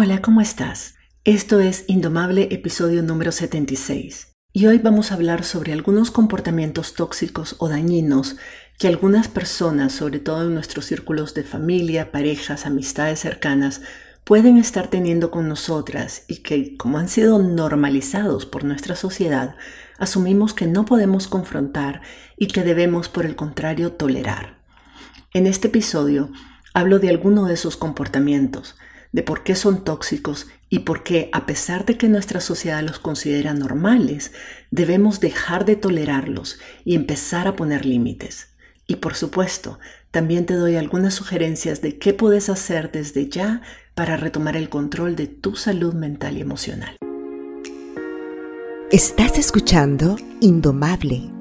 Hola, ¿cómo estás? Esto es Indomable episodio número 76 y hoy vamos a hablar sobre algunos comportamientos tóxicos o dañinos que algunas personas, sobre todo en nuestros círculos de familia, parejas, amistades cercanas, pueden estar teniendo con nosotras y que, como han sido normalizados por nuestra sociedad, asumimos que no podemos confrontar y que debemos, por el contrario, tolerar. En este episodio hablo de alguno de esos comportamientos, de por qué son tóxicos y por qué, a pesar de que nuestra sociedad los considera normales, debemos dejar de tolerarlos y empezar a poner límites. Y por supuesto, también te doy algunas sugerencias de qué puedes hacer desde ya para retomar el control de tu salud mental y emocional. Estás escuchando Indomable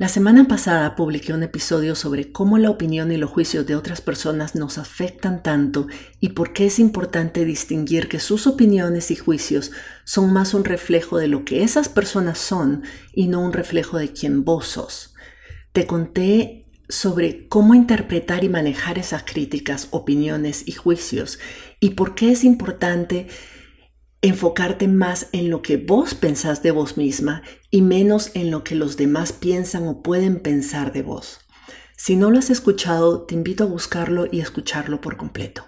La semana pasada publiqué un episodio sobre cómo la opinión y los juicios de otras personas nos afectan tanto y por qué es importante distinguir que sus opiniones y juicios son más un reflejo de lo que esas personas son y no un reflejo de quien vos sos. Te conté sobre cómo interpretar y manejar esas críticas, opiniones y juicios y por qué es importante enfocarte más en lo que vos pensás de vos misma y menos en lo que los demás piensan o pueden pensar de vos. Si no lo has escuchado, te invito a buscarlo y escucharlo por completo.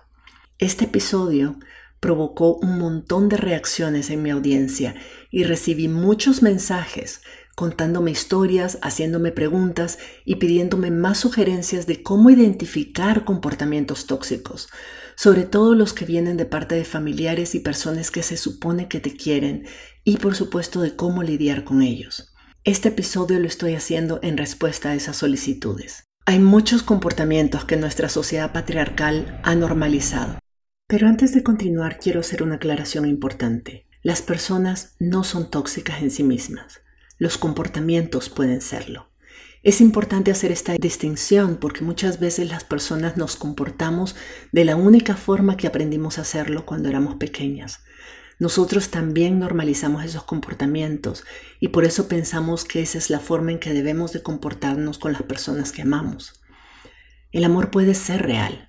Este episodio provocó un montón de reacciones en mi audiencia y recibí muchos mensajes contándome historias, haciéndome preguntas y pidiéndome más sugerencias de cómo identificar comportamientos tóxicos, sobre todo los que vienen de parte de familiares y personas que se supone que te quieren y por supuesto de cómo lidiar con ellos. Este episodio lo estoy haciendo en respuesta a esas solicitudes. Hay muchos comportamientos que nuestra sociedad patriarcal ha normalizado. Pero antes de continuar quiero hacer una aclaración importante. Las personas no son tóxicas en sí mismas. Los comportamientos pueden serlo. Es importante hacer esta distinción porque muchas veces las personas nos comportamos de la única forma que aprendimos a hacerlo cuando éramos pequeñas. Nosotros también normalizamos esos comportamientos y por eso pensamos que esa es la forma en que debemos de comportarnos con las personas que amamos. El amor puede ser real,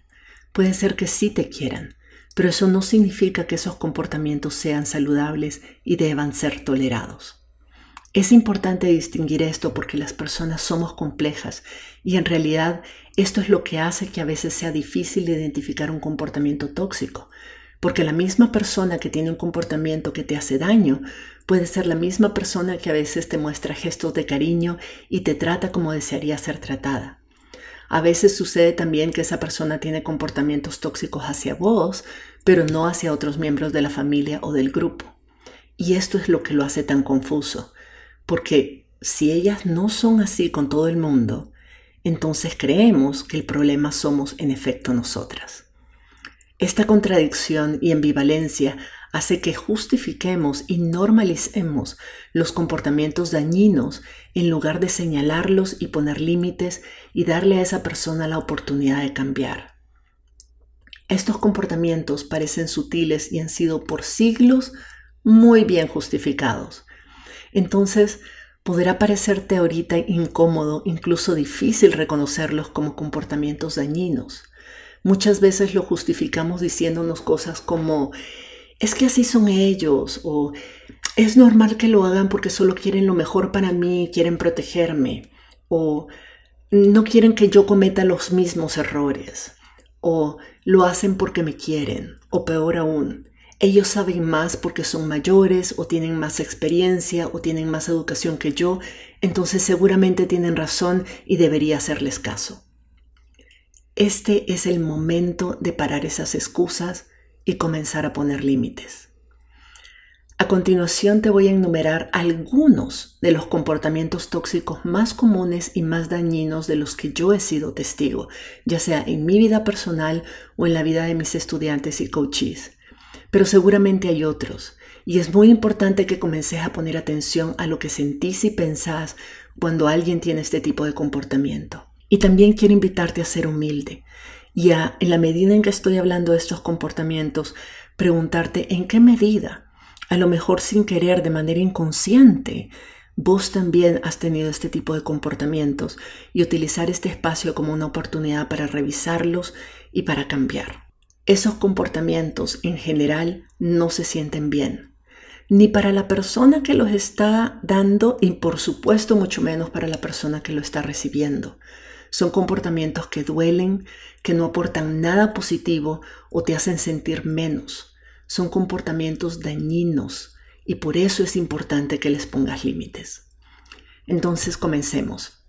puede ser que sí te quieran, pero eso no significa que esos comportamientos sean saludables y deban ser tolerados. Es importante distinguir esto porque las personas somos complejas y en realidad esto es lo que hace que a veces sea difícil identificar un comportamiento tóxico, porque la misma persona que tiene un comportamiento que te hace daño puede ser la misma persona que a veces te muestra gestos de cariño y te trata como desearía ser tratada. A veces sucede también que esa persona tiene comportamientos tóxicos hacia vos, pero no hacia otros miembros de la familia o del grupo. Y esto es lo que lo hace tan confuso porque si ellas no son así con todo el mundo, entonces creemos que el problema somos en efecto nosotras. Esta contradicción y ambivalencia hace que justifiquemos y normalicemos los comportamientos dañinos en lugar de señalarlos y poner límites y darle a esa persona la oportunidad de cambiar. Estos comportamientos parecen sutiles y han sido por siglos muy bien justificados, entonces podrá parecerte ahorita incómodo, incluso difícil reconocerlos como comportamientos dañinos. Muchas veces lo justificamos diciéndonos cosas como, es que así son ellos, o es normal que lo hagan porque solo quieren lo mejor para mí, quieren protegerme, o no quieren que yo cometa los mismos errores, o lo hacen porque me quieren, o peor aún, ellos saben más porque son mayores o tienen más experiencia o tienen más educación que yo, entonces seguramente tienen razón y debería hacerles caso. Este es el momento de parar esas excusas y comenzar a poner límites. A continuación te voy a enumerar algunos de los comportamientos tóxicos más comunes y más dañinos de los que yo he sido testigo, ya sea en mi vida personal o en la vida de mis estudiantes y coaches pero seguramente hay otros. Y es muy importante que comences a poner atención a lo que sentís y pensás cuando alguien tiene este tipo de comportamiento. Y también quiero invitarte a ser humilde y a, en la medida en que estoy hablando de estos comportamientos, preguntarte en qué medida, a lo mejor sin querer, de manera inconsciente, vos también has tenido este tipo de comportamientos y utilizar este espacio como una oportunidad para revisarlos y para cambiar. Esos comportamientos en general no se sienten bien, ni para la persona que los está dando y por supuesto mucho menos para la persona que lo está recibiendo. Son comportamientos que duelen, que no aportan nada positivo o te hacen sentir menos. Son comportamientos dañinos y por eso es importante que les pongas límites. Entonces comencemos.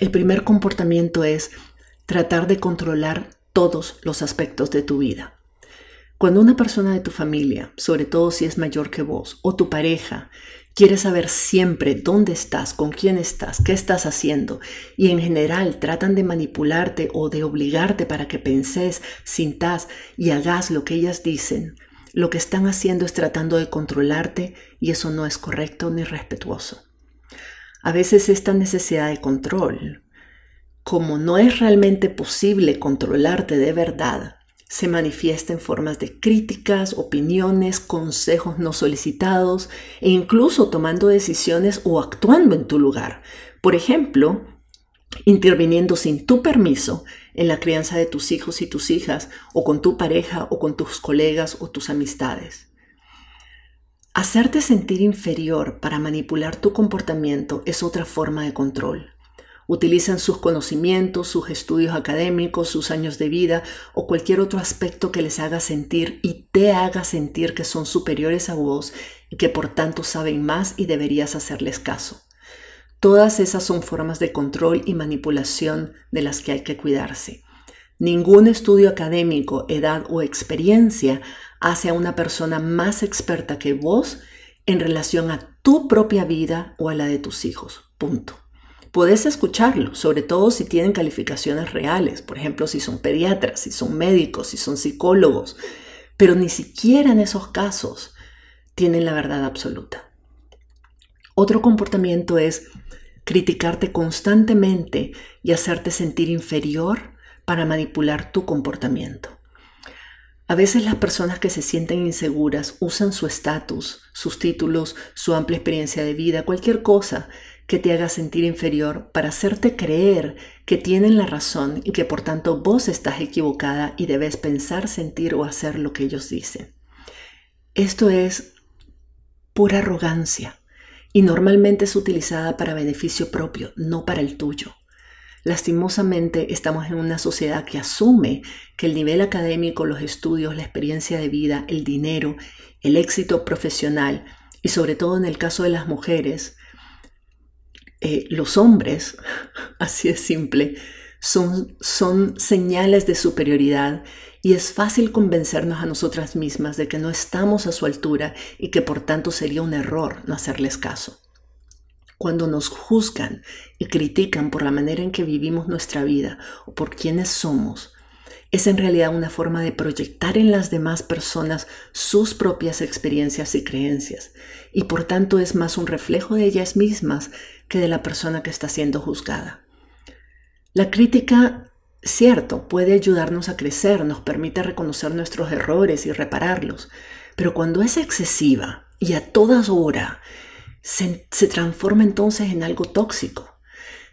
El primer comportamiento es tratar de controlar todos los aspectos de tu vida. Cuando una persona de tu familia, sobre todo si es mayor que vos, o tu pareja, quiere saber siempre dónde estás, con quién estás, qué estás haciendo, y en general tratan de manipularte o de obligarte para que penses, sintas y hagas lo que ellas dicen, lo que están haciendo es tratando de controlarte y eso no es correcto ni respetuoso. A veces esta necesidad de control, como no es realmente posible controlarte de verdad, se manifiesta en formas de críticas, opiniones, consejos no solicitados e incluso tomando decisiones o actuando en tu lugar. Por ejemplo, interviniendo sin tu permiso en la crianza de tus hijos y tus hijas, o con tu pareja, o con tus colegas o tus amistades. Hacerte sentir inferior para manipular tu comportamiento es otra forma de control utilizan sus conocimientos, sus estudios académicos, sus años de vida o cualquier otro aspecto que les haga sentir y te haga sentir que son superiores a vos y que por tanto saben más y deberías hacerles caso. Todas esas son formas de control y manipulación de las que hay que cuidarse. Ningún estudio académico, edad o experiencia hace a una persona más experta que vos en relación a tu propia vida o a la de tus hijos. Punto. Puedes escucharlo, sobre todo si tienen calificaciones reales, por ejemplo, si son pediatras, si son médicos, si son psicólogos, pero ni siquiera en esos casos tienen la verdad absoluta. Otro comportamiento es criticarte constantemente y hacerte sentir inferior para manipular tu comportamiento. A veces las personas que se sienten inseguras usan su estatus, sus títulos, su amplia experiencia de vida, cualquier cosa que te haga sentir inferior para hacerte creer que tienen la razón y que por tanto vos estás equivocada y debes pensar, sentir o hacer lo que ellos dicen. Esto es pura arrogancia y normalmente es utilizada para beneficio propio, no para el tuyo. Lastimosamente estamos en una sociedad que asume que el nivel académico, los estudios, la experiencia de vida, el dinero, el éxito profesional y sobre todo en el caso de las mujeres, eh, los hombres, así es simple, son, son señales de superioridad y es fácil convencernos a nosotras mismas de que no estamos a su altura y que por tanto sería un error no hacerles caso. Cuando nos juzgan y critican por la manera en que vivimos nuestra vida o por quienes somos, es en realidad una forma de proyectar en las demás personas sus propias experiencias y creencias, y por tanto es más un reflejo de ellas mismas que de la persona que está siendo juzgada. La crítica, cierto, puede ayudarnos a crecer, nos permite reconocer nuestros errores y repararlos, pero cuando es excesiva y a todas horas, se, se transforma entonces en algo tóxico.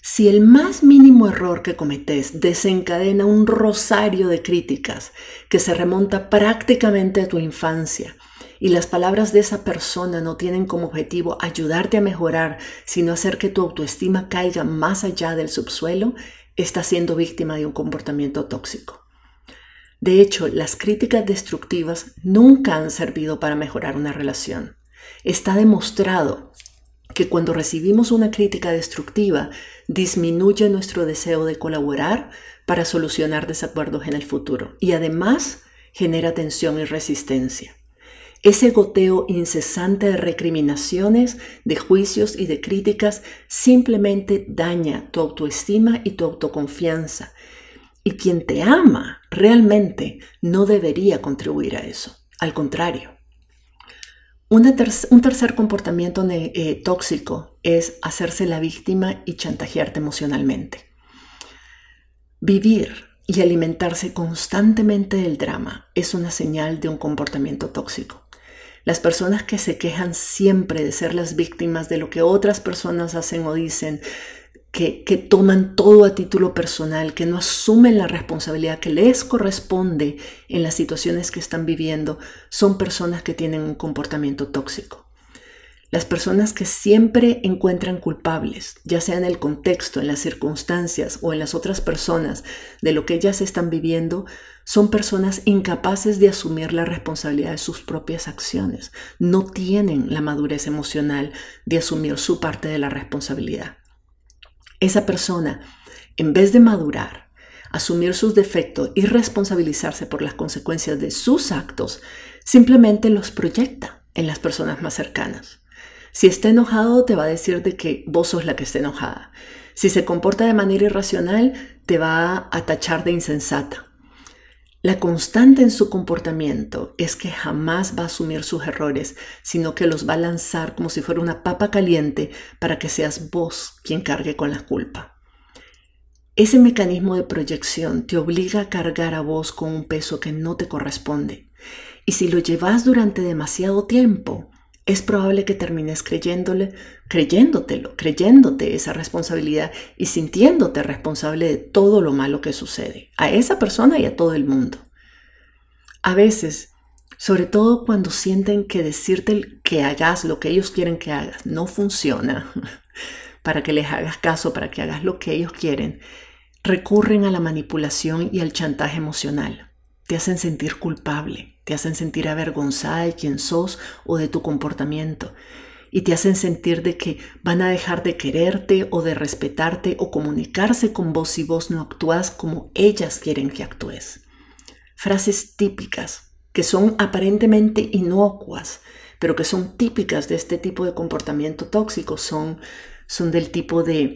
Si el más mínimo error que cometes desencadena un rosario de críticas que se remonta prácticamente a tu infancia, y las palabras de esa persona no tienen como objetivo ayudarte a mejorar, sino hacer que tu autoestima caiga más allá del subsuelo, estás siendo víctima de un comportamiento tóxico. De hecho, las críticas destructivas nunca han servido para mejorar una relación. Está demostrado que cuando recibimos una crítica destructiva, disminuye nuestro deseo de colaborar para solucionar desacuerdos en el futuro y además genera tensión y resistencia. Ese goteo incesante de recriminaciones, de juicios y de críticas simplemente daña tu autoestima y tu autoconfianza. Y quien te ama realmente no debería contribuir a eso. Al contrario. un tercer comportamiento eh, tóxico es hacerse la víctima y chantajearte emocionalmente. Vivir y alimentarse constantemente del drama es una señal de un comportamiento tóxico. Las personas que se quejan siempre de ser las víctimas de lo que otras personas hacen o dicen, que, que, toman todo a título personal, que no asumen la responsabilidad que les corresponde en las situaciones que están viviendo, son personas que tienen un comportamiento tóxico. Las personas que siempre encuentran culpables, ya sea en el contexto, en las circunstancias o en las otras personas de lo que ellas están viviendo, son personas incapaces de asumir la responsabilidad de sus propias acciones. No tienen la madurez emocional de asumir su parte de la responsabilidad. Esa persona, en vez de madurar, asumir sus defectos y responsabilizarse por las consecuencias de sus actos, simplemente los proyecta en las personas más cercanas. Si está enojado, te va a decir de que vos sos la que está enojada. Si se comporta de manera irracional, te va a tachar de insensata. La constante en su comportamiento es que jamás va a asumir sus errores, sino que los va a lanzar como si fuera una papa caliente para que seas vos quien cargue con la culpa. Ese mecanismo de proyección te obliga a cargar a vos con un peso que no te corresponde. Y si lo llevas durante demasiado tiempo, es probable que termines creyéndole, creyéndotelo, creyéndote esa responsabilidad y sintiéndote responsable de todo lo malo que sucede, a esa persona y a todo el mundo. A veces, sobre todo cuando sienten que decirte que hagas lo que ellos quieren que hagas no funciona, para que les hagas caso, para que hagas lo que ellos quieren, recurren a la manipulación y al chantaje emocional te hacen sentir culpable, te hacen sentir avergonzada de quién sos o de tu comportamiento y te hacen sentir de que van a dejar de quererte o de respetarte o comunicarse con vos si vos no actúas como ellas quieren que actúes. Frases típicas que son aparentemente inocuas, pero que son típicas de este tipo de comportamiento tóxico son, son del tipo de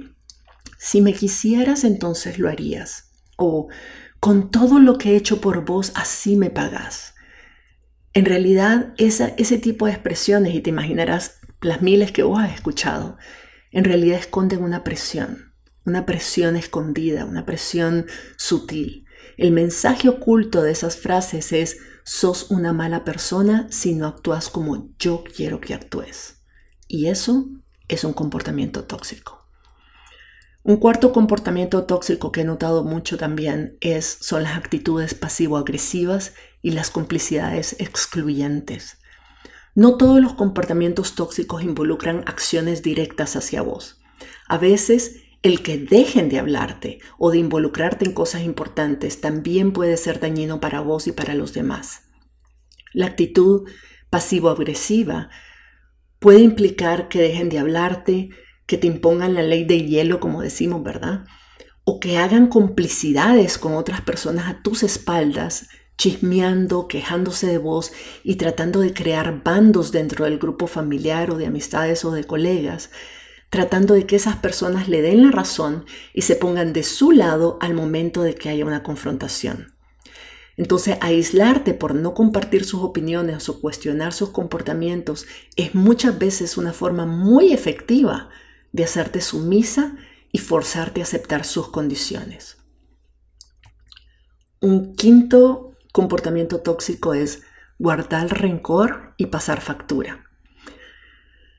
si me quisieras entonces lo harías o con todo lo que he hecho por vos, así me pagas. En realidad, ese tipo de expresiones, y te imaginarás las miles que vos has escuchado, en realidad esconden una presión, una presión escondida, una presión sutil. El mensaje oculto de esas frases es, sos una mala persona si no actúas como yo quiero que actúes. Y eso es un comportamiento tóxico. Un cuarto comportamiento tóxico que he notado mucho también es, son las actitudes pasivo-agresivas y las complicidades excluyentes. No todos los comportamientos tóxicos involucran acciones directas hacia vos. A veces, el que dejen de hablarte o de involucrarte en cosas importantes también puede ser dañino para vos y para los demás. La actitud pasivo-agresiva puede implicar que dejen de hablarte, que te impongan la ley de hielo, como decimos, ¿verdad? O que hagan complicidades con otras personas a tus espaldas, chismeando, quejándose de vos y tratando de crear bandos dentro del grupo familiar o de amistades o de colegas, tratando de que esas personas le den la razón y se pongan de su lado al momento de que haya una confrontación. Entonces, aislarte por no compartir sus opiniones o cuestionar sus comportamientos es muchas veces una forma muy efectiva de hacerte sumisa y forzarte a aceptar sus condiciones. Un quinto comportamiento tóxico es guardar rencor y pasar factura.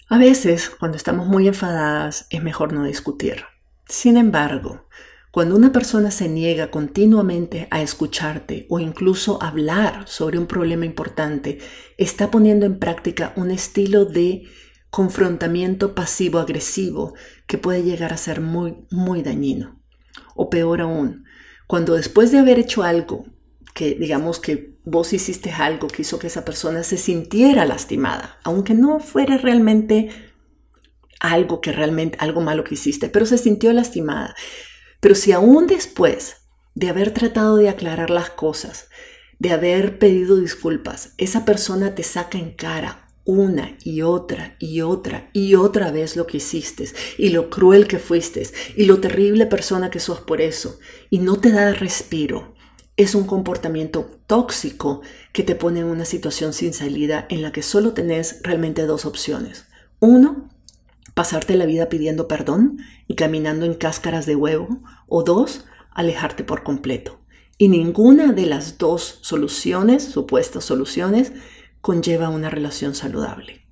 A veces, cuando estamos muy enfadadas, es mejor no discutir. Sin embargo, cuando una persona se niega continuamente a escucharte o incluso hablar sobre un problema importante, está poniendo en práctica un estilo de confrontamiento pasivo-agresivo que puede llegar a ser muy, muy dañino. O peor aún, cuando después de haber hecho algo, que digamos que vos hiciste algo que hizo que esa persona se sintiera lastimada, aunque no fuera realmente algo que realmente, algo malo que hiciste, pero se sintió lastimada. Pero si aún después de haber tratado de aclarar las cosas, de haber pedido disculpas, esa persona te saca en cara una y otra y otra y otra vez lo que hiciste y lo cruel que fuiste y lo terrible persona que sos por eso y no te da respiro. Es un comportamiento tóxico que te pone en una situación sin salida en la que solo tenés realmente dos opciones. Uno, pasarte la vida pidiendo perdón y caminando en cáscaras de huevo. O dos, alejarte por completo. Y ninguna de las dos soluciones, supuestas soluciones, conlleva una relación saludable.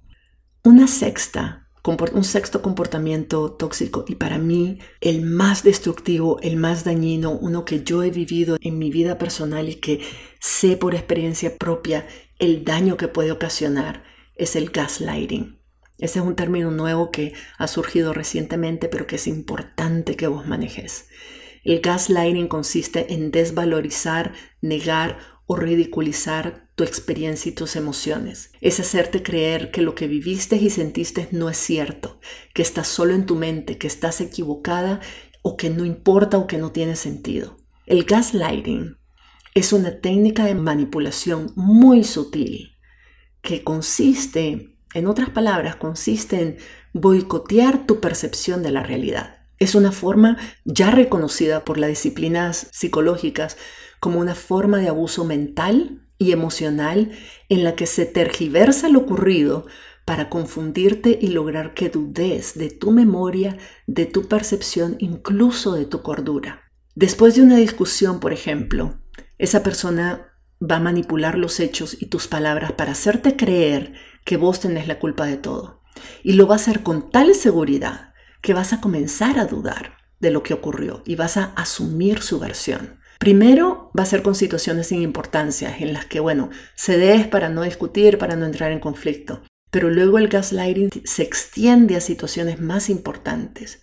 Una sexta, un sexto comportamiento tóxico y para mí el más destructivo, el más dañino, uno que yo he vivido en mi vida personal y que sé por experiencia propia el daño que puede ocasionar, es el gaslighting. Ese es un término nuevo que ha surgido recientemente, pero que es importante que vos manejes. El gaslighting consiste en desvalorizar, negar o ridiculizar tu experiencia y tus emociones. Es hacerte creer que lo que viviste y sentiste no es cierto, que estás solo en tu mente, que estás equivocada o que no importa o que no tiene sentido. El gaslighting es una técnica de manipulación muy sutil que consiste, en otras palabras, consiste en boicotear tu percepción de la realidad. Es una forma ya reconocida por las disciplinas psicológicas como una forma de abuso mental y emocional en la que se tergiversa lo ocurrido para confundirte y lograr que dudes de tu memoria, de tu percepción, incluso de tu cordura. Después de una discusión, por ejemplo, esa persona va a manipular los hechos y tus palabras para hacerte creer que vos tenés la culpa de todo. Y lo va a hacer con tal seguridad que vas a comenzar a dudar de lo que ocurrió y vas a asumir su versión. Primero va a ser con situaciones sin importancia en las que, bueno, cedes para no discutir, para no entrar en conflicto. Pero luego el gaslighting se extiende a situaciones más importantes.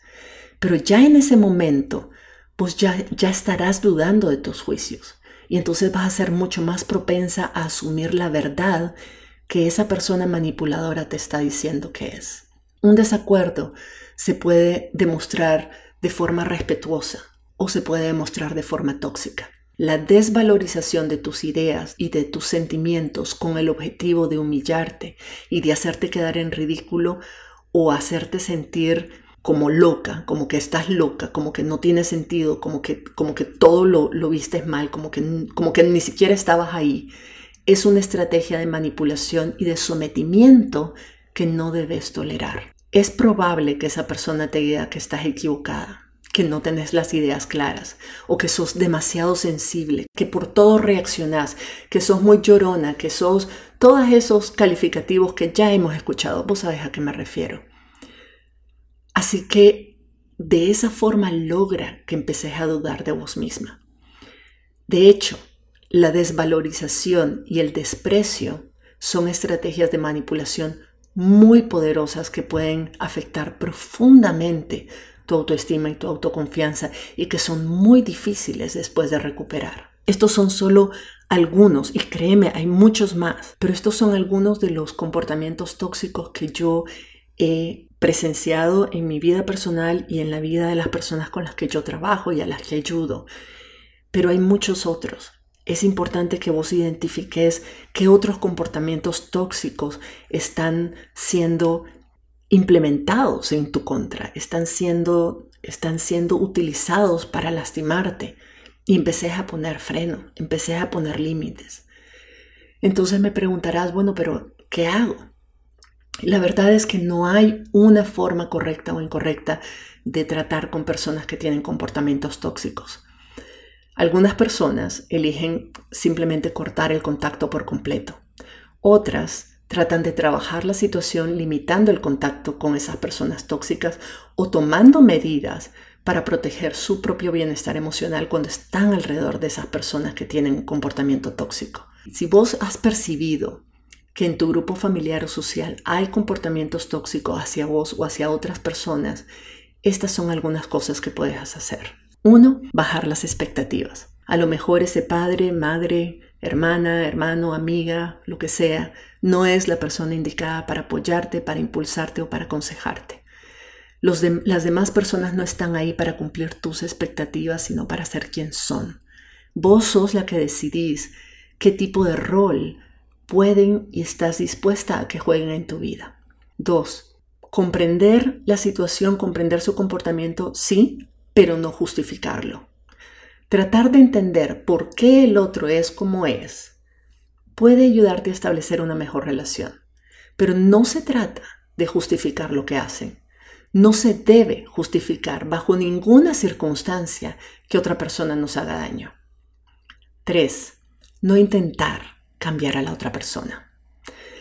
Pero ya en ese momento, pues ya, ya estarás dudando de tus juicios. Y entonces vas a ser mucho más propensa a asumir la verdad que esa persona manipuladora te está diciendo que es. Un desacuerdo se puede demostrar de forma respetuosa o se puede demostrar de forma tóxica. La desvalorización de tus ideas y de tus sentimientos con el objetivo de humillarte y de hacerte quedar en ridículo o hacerte sentir como loca, como que estás loca, como que no tiene sentido, como que, como que todo lo, lo vistes mal, como que, como que ni siquiera estabas ahí, es una estrategia de manipulación y de sometimiento que no debes tolerar es probable que esa persona te diga que estás equivocada, que no tenés las ideas claras o que sos demasiado sensible, que por todo reaccionás, que sos muy llorona, que sos todos esos calificativos que ya hemos escuchado. Vos sabés a qué me refiero. Así que de esa forma logra que empeces a dudar de vos misma. De hecho, la desvalorización y el desprecio son estrategias de manipulación muy poderosas que pueden afectar profundamente tu autoestima y tu autoconfianza y que son muy difíciles después de recuperar. Estos son solo algunos, y créeme, hay muchos más, pero estos son algunos de los comportamientos tóxicos que yo he presenciado en mi vida personal y en la vida de las personas con las que yo trabajo y a las que ayudo. Pero hay muchos otros es importante que vos identifiques qué otros comportamientos tóxicos están siendo implementados en tu contra, están siendo, están siendo utilizados para lastimarte. Y empecé a poner freno, empecé a poner límites. Entonces me preguntarás, bueno, pero ¿qué hago? La verdad es que no hay una forma correcta o incorrecta de tratar con personas que tienen comportamientos tóxicos. Algunas personas eligen simplemente cortar el contacto por completo. Otras tratan de trabajar la situación limitando el contacto con esas personas tóxicas o tomando medidas para proteger su propio bienestar emocional cuando están alrededor de esas personas que tienen comportamiento tóxico. Si vos has percibido que en tu grupo familiar o social hay comportamientos tóxicos hacia vos o hacia otras personas, estas son algunas cosas que puedes hacer. Uno, bajar las expectativas. A lo mejor ese padre, madre, hermana, hermano, amiga, lo que sea, no es la persona indicada para apoyarte, para impulsarte o para aconsejarte. las demás personas no están ahí para cumplir tus expectativas, sino para ser quien son. Vos sos la que decidís qué tipo de rol pueden y estás dispuesta a que jueguen en tu vida. Dos, comprender la situación, comprender su comportamiento, sí, pero no justificarlo. Tratar de entender por qué el otro es como es puede ayudarte a establecer una mejor relación, pero no se trata de justificar lo que hacen. No se debe justificar bajo ninguna circunstancia que otra persona nos haga daño. 3. No intentar cambiar a la otra persona.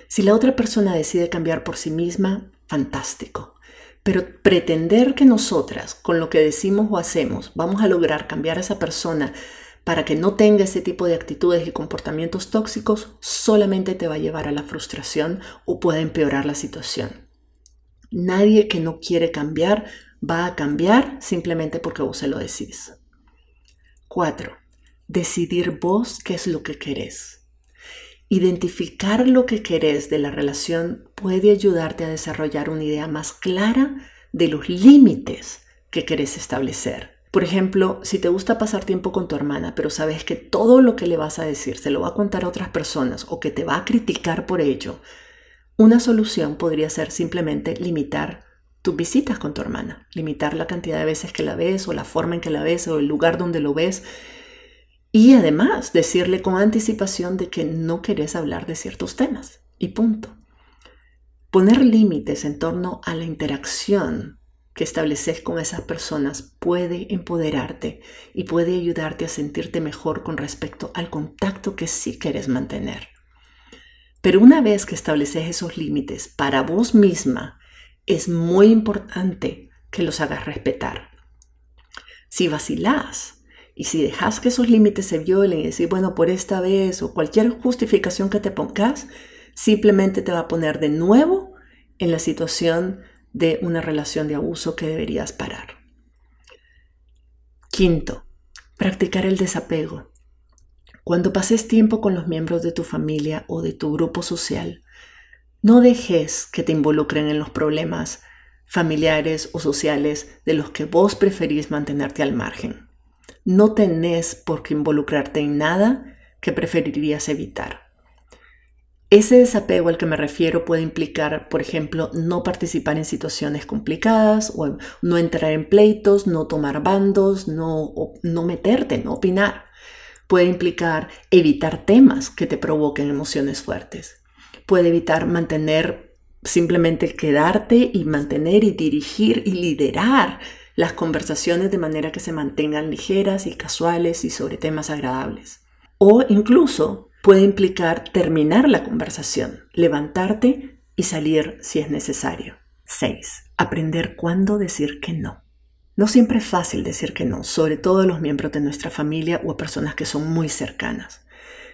Si la otra persona decide cambiar por sí misma, fantástico. Pero pretender que nosotras, con lo que decimos o hacemos, vamos a lograr cambiar a esa persona para que no tenga ese tipo de actitudes y comportamientos tóxicos, solamente te va a llevar a la frustración o puede empeorar la situación. Nadie que no quiere cambiar va a cambiar simplemente porque vos se lo decís. 4. Decidir vos qué es lo que querés. Identificar lo que querés de la relación puede ayudarte a desarrollar una idea más clara de los límites que querés establecer. Por ejemplo, si te gusta pasar tiempo con tu hermana, pero sabes que todo lo que le vas a decir se lo va a contar a otras personas o que te va a criticar por ello, una solución podría ser simplemente limitar tus visitas con tu hermana, limitar la cantidad de veces que la ves o la forma en que la ves o el lugar donde lo ves y además decirle con anticipación de que no querés hablar de ciertos temas y punto. Poner límites en torno a la interacción que estableces con esas personas puede empoderarte y puede ayudarte a sentirte mejor con respecto al contacto que sí quieres mantener. Pero una vez que estableces esos límites para vos misma, es muy importante que los hagas respetar. Si vacilás y si dejas que esos límites se violen y decir, bueno, por esta vez o cualquier justificación que te pongas, simplemente te va a poner de nuevo en la situación de una relación de abuso que deberías parar. Quinto, practicar el desapego. Cuando pases tiempo con los miembros de tu familia o de tu grupo social, no dejes que te involucren en los problemas familiares o sociales de los que vos preferís mantenerte al margen. No tenés por qué involucrarte en nada que preferirías evitar. Ese desapego al que me refiero puede implicar, por ejemplo, no participar en situaciones complicadas o no entrar en pleitos, no tomar bandos, no, no meterte, no opinar puede implicar evitar temas que te provoquen emociones fuertes. Puede evitar mantener, simplemente quedarte y mantener y dirigir y liderar las conversaciones de manera que se mantengan ligeras y casuales y sobre temas agradables. O incluso puede implicar terminar la conversación, levantarte y salir si es necesario. 6. Aprender cuándo decir que no. No siempre es fácil decir que no, sobre todo a los miembros de nuestra familia o a personas que son muy cercanas.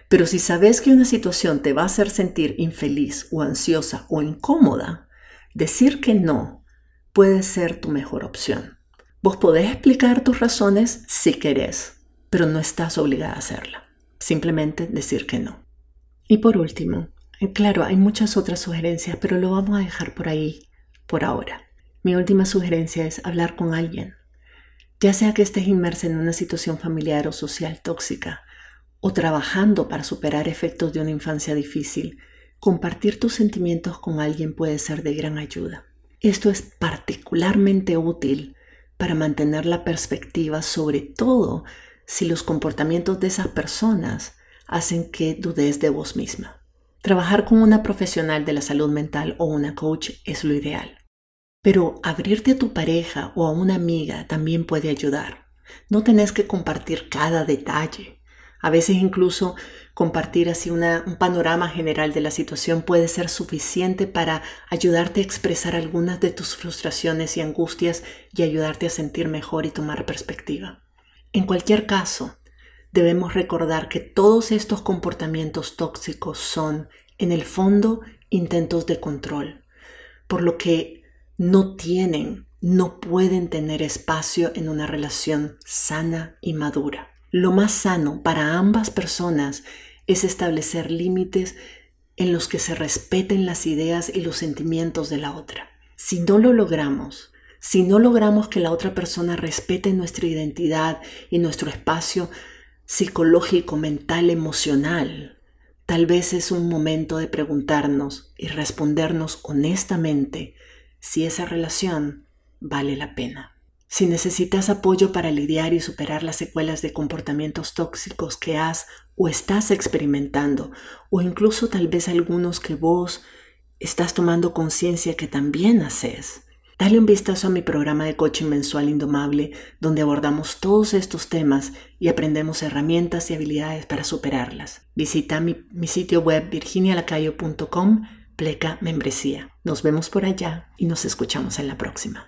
Pero si sabes que una situación te va a hacer sentir infeliz o ansiosa o incómoda, decir que no puede ser tu mejor opción. Vos podés explicar tus razones si querés, pero no estás obligada a hacerla. Simplemente decir que no. Y por último, eh, claro, hay muchas otras sugerencias, pero lo vamos a dejar por ahí por ahora. Mi última sugerencia es hablar con alguien, ya sea que estés inmersa en una situación familiar o social tóxica o trabajando para superar efectos de una infancia difícil, compartir tus sentimientos con alguien puede ser de gran ayuda. Esto es particularmente útil para mantener la perspectiva, sobre todo si los comportamientos de esas personas hacen que dudes de vos misma. Trabajar con una profesional de la salud mental o una coach es lo ideal. Pero abrirte a tu pareja o a una amiga también puede ayudar. No tenés que compartir cada detalle. A veces incluso compartir así un panorama general de la situación puede ser suficiente para ayudarte a expresar algunas de tus frustraciones y angustias y ayudarte a sentir mejor y tomar perspectiva. En cualquier caso, debemos recordar que todos estos comportamientos tóxicos son, en el fondo, intentos de control, por lo que no tienen, no pueden tener espacio en una relación sana y madura. Lo más sano para ambas personas es establecer límites en los que se respeten las ideas y los sentimientos de la otra. Si no lo logramos, si no logramos que la otra persona respete nuestra identidad y nuestro espacio psicológico, mental, emocional, tal vez es un momento de preguntarnos y respondernos honestamente si esa relación vale la pena. Si necesitas apoyo para lidiar y superar las secuelas de comportamientos tóxicos que has o estás experimentando, o incluso tal vez algunos que vos estás tomando conciencia que también haces, Dale un vistazo a mi programa de coaching mensual Indomable, donde abordamos todos estos temas y aprendemos herramientas y habilidades para superarlas. Visita mi, sitio web virginialacayo.com, pleca membresía. Nos vemos por allá y nos escuchamos en la próxima.